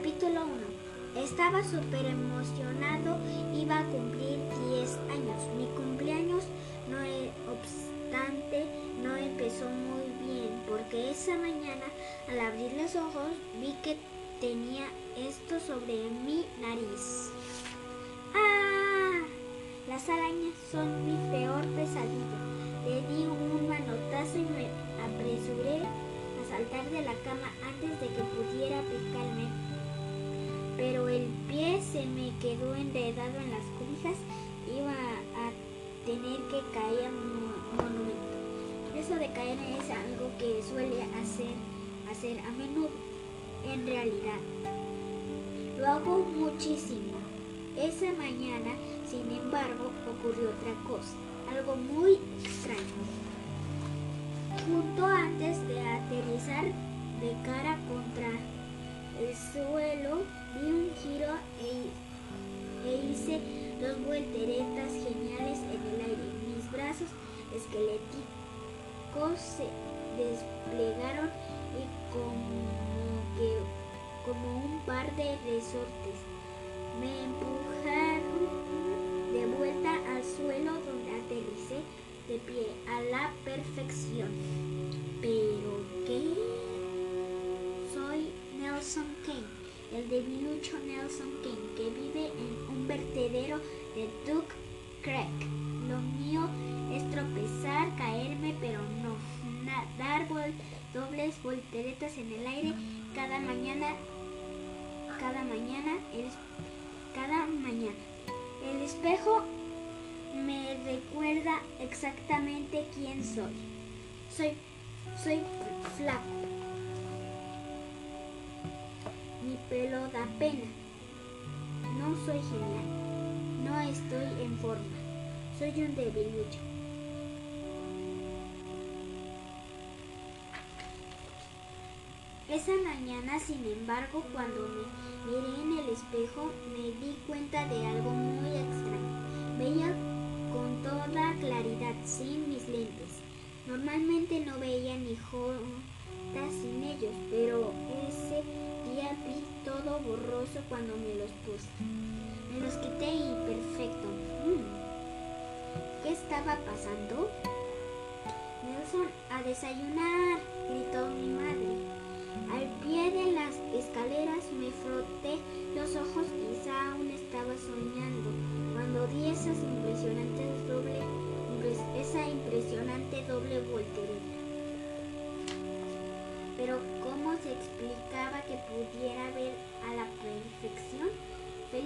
Capítulo 1. Estaba súper emocionado, iba a cumplir 10 años. Mi cumpleaños, no obstante, no empezó muy bien porque esa mañana al abrir los ojos vi que tenía esto sobre mi nariz. ¡Ah! Las arañas son mi peor pesadilla. Le di un manotazo y me apresuré a saltar de la cama antes de que pudiera picarme. Pero el pie se me quedó enredado en las cobijas. Iba a tener que caer un monumento. Eso de caer es algo que suele hacer, hacer a menudo. En realidad, lo hago muchísimo. Esa mañana, sin embargo, ocurrió otra cosa, algo muy desplegaron y como que como un par de resortes me empujaron de vuelta al suelo donde aterricé de pie a la perfección. ¿Pero qué? Soy Nelson Kane, el debilucho Nelson Kane, que vive en un vertedero de Duck Creek. Lo mío es tropezar, caerme, pero no dar dobles volteretas en el aire cada mañana, cada mañana, el, cada mañana. El espejo me recuerda exactamente quién soy. Soy, soy flaco. Mi pelo da pena. No soy genial. No estoy en forma. Soy un debilucho. Esa mañana, sin embargo, cuando me miré en el espejo, me di cuenta de algo muy extraño. Veía con toda claridad, sin mis lentes. Normalmente no veía ni jotas sin ellos, pero ese día vi todo borroso cuando me los puse. Me los quité y perfecto. Mm. ¿Qué estaba pasando? Nelson, a desayunar, gritó mi madre.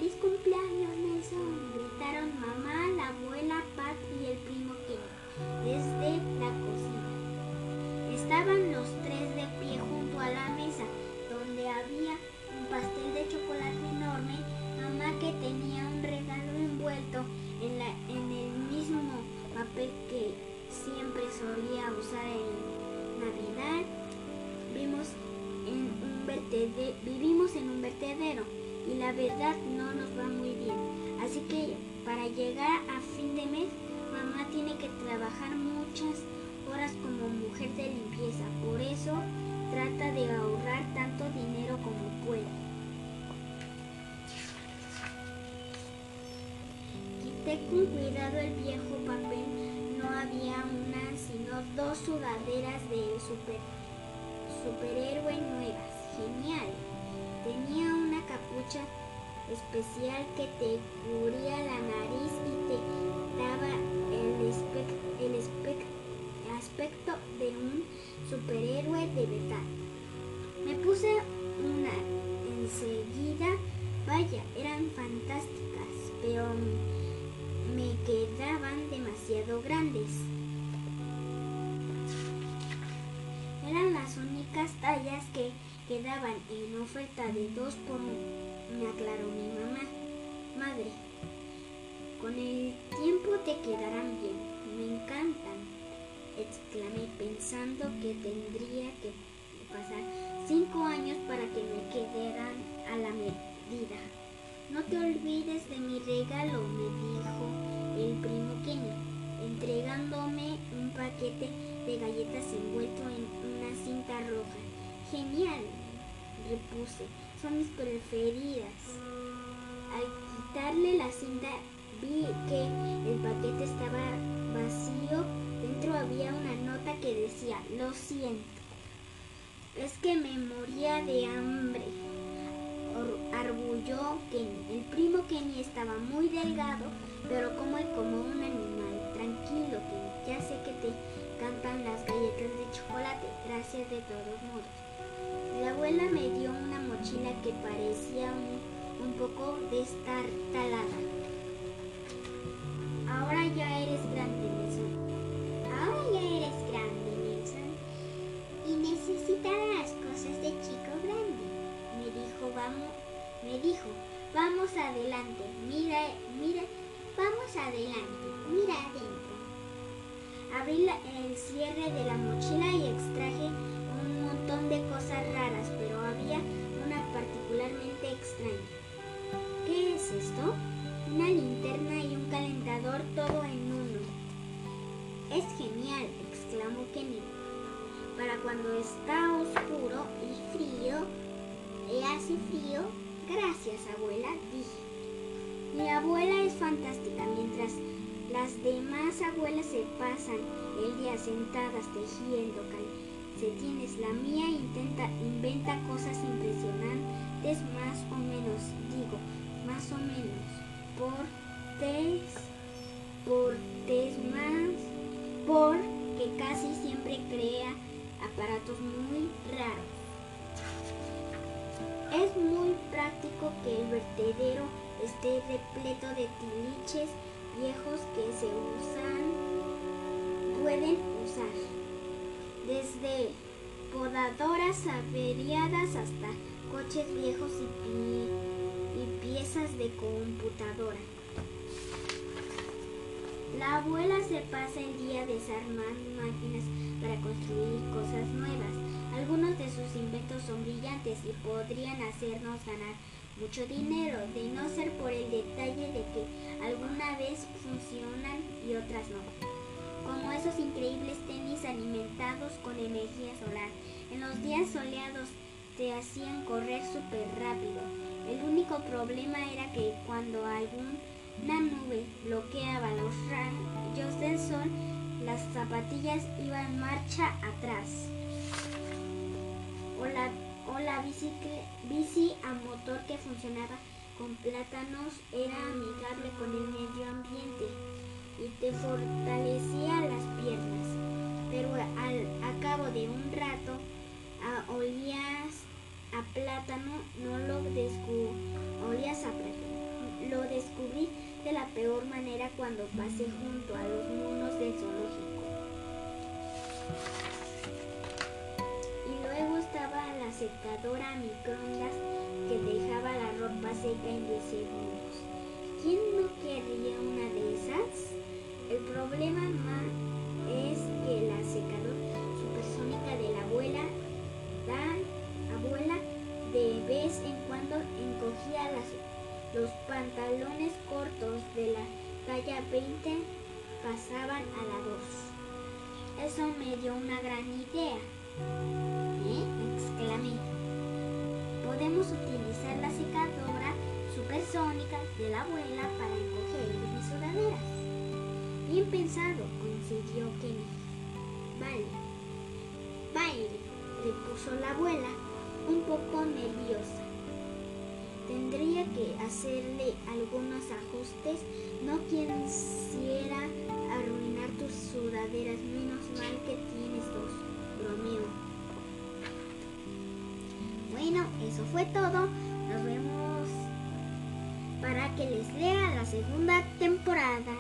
¡Feliz cumpleaños, gritaron mamá, la abuela, Pat y el primo Ken desde la cocina. Estaban los tres de pie junto a la mesa, donde había un pastel de chocolate enorme, mamá que tenía un regalo envuelto en, la, en el mismo papel que siempre solía usar en Navidad. Vivimos en un vertedero y la verdad no nos va muy bien. Así que para llegar a fin de mes, mamá tiene que trabajar muchas horas como mujer de limpieza. Por eso trata de ahorrar tanto dinero como puede. Quité con cuidado el viejo papel. No había una, sino dos sudaderas de super, superhéroe nuevas. Genial. Tenía una capucha especial que te cubría la nariz y te daba el, el aspecto de un superhéroe de verdad. Me puse una que quedaban en oferta de dos por me aclaró mi mamá. Madre, con el tiempo te quedarán bien, me encantan exclamé pensando que tendría que pasar cinco años para que me quedaran a la medida. No te olvides de mi regalo, me dijo el primo Kenny, entregándome un paquete de galletas envuelto en una cinta genial, repuse. Son mis preferidas. Al quitarle la cinta vi que el paquete estaba vacío. Dentro había una nota que decía, lo siento. Es que me moría de hambre. Argulló Kenny. El primo Kenny estaba muy delgado, pero come como un animal. Tranquilo, Kenny. Ya sé que te cantan las galletas de chocolate. Gracias de todos modos. Que parecía un, un poco destartalada. Ahora ya eres grande, Nelson. Ahora ya eres grande, Nelson. Y necesitarás cosas de chico grande. Me dijo, vamos, me dijo, vamos adelante. Mira, mira, vamos adelante. Mira adentro. Abrí el cierre de la mochila y extraje un montón de cosas raras, pero había particularmente extraña. ¿Qué es esto? Una linterna y un calentador todo en uno. Es genial, exclamó Kenny. Para cuando está oscuro y frío, y hace frío, gracias abuela, dije. Mi abuela es fantástica, mientras las demás abuelas se pasan el día sentadas tejiendo calcetines. La mía intenta, inventa cosas impresionantes más o menos, digo, más o menos. Portes, portes más, porque casi siempre crea aparatos muy raros. Es muy práctico que el vertedero esté repleto de tiliches viejos que se usan, pueden usar, desde podadoras averiadas hasta coches viejos y, y piezas de computadora. La abuela se pasa el día desarmando máquinas para construir cosas nuevas. Algunos de sus inventos son brillantes y podrían hacernos ganar mucho dinero, de no ser por el detalle de que alguna vez funcionan y otras no. Como esos increíbles tenis alimentados con energía solar. En los días soleados te hacían correr súper rápido. El único problema era que cuando alguna nube bloqueaba los rayos del sol, las zapatillas iban marcha atrás. O la, o la bicicle- bici a motor que funcionaba con plátanos era amigable con el medio ambiente y te fortalecía las piernas. Pero al a cabo de un rato a- olías a plátano, no lo descubrí. Lo descubrí de la peor manera cuando pasé junto a los monos del zoológico. Y luego estaba la secadora a microondas que dejaba la ropa seca en 10 segundos. ¿Quién no querría una de esas? El problema más es que la secadora supersónica de la abuela, la abuela de vez en cuando encogía los pantalones cortos de la talla 20 pasaban a la 2. Eso me dio una gran idea. ¿Eh? exclamé. Podemos utilizar la secadora supersónica de la abuela para encoger mis sudaderas. Bien pensado, concedió Kenny. Vale, repuso la abuela, un poco nerviosa. Tendría que hacerle algunos ajustes. No quisiera arruinar tus sudaderas, menos mal que tienes dos. Bromeo. Bueno, eso fue todo. Nos vemos para que les lea la segunda temporada.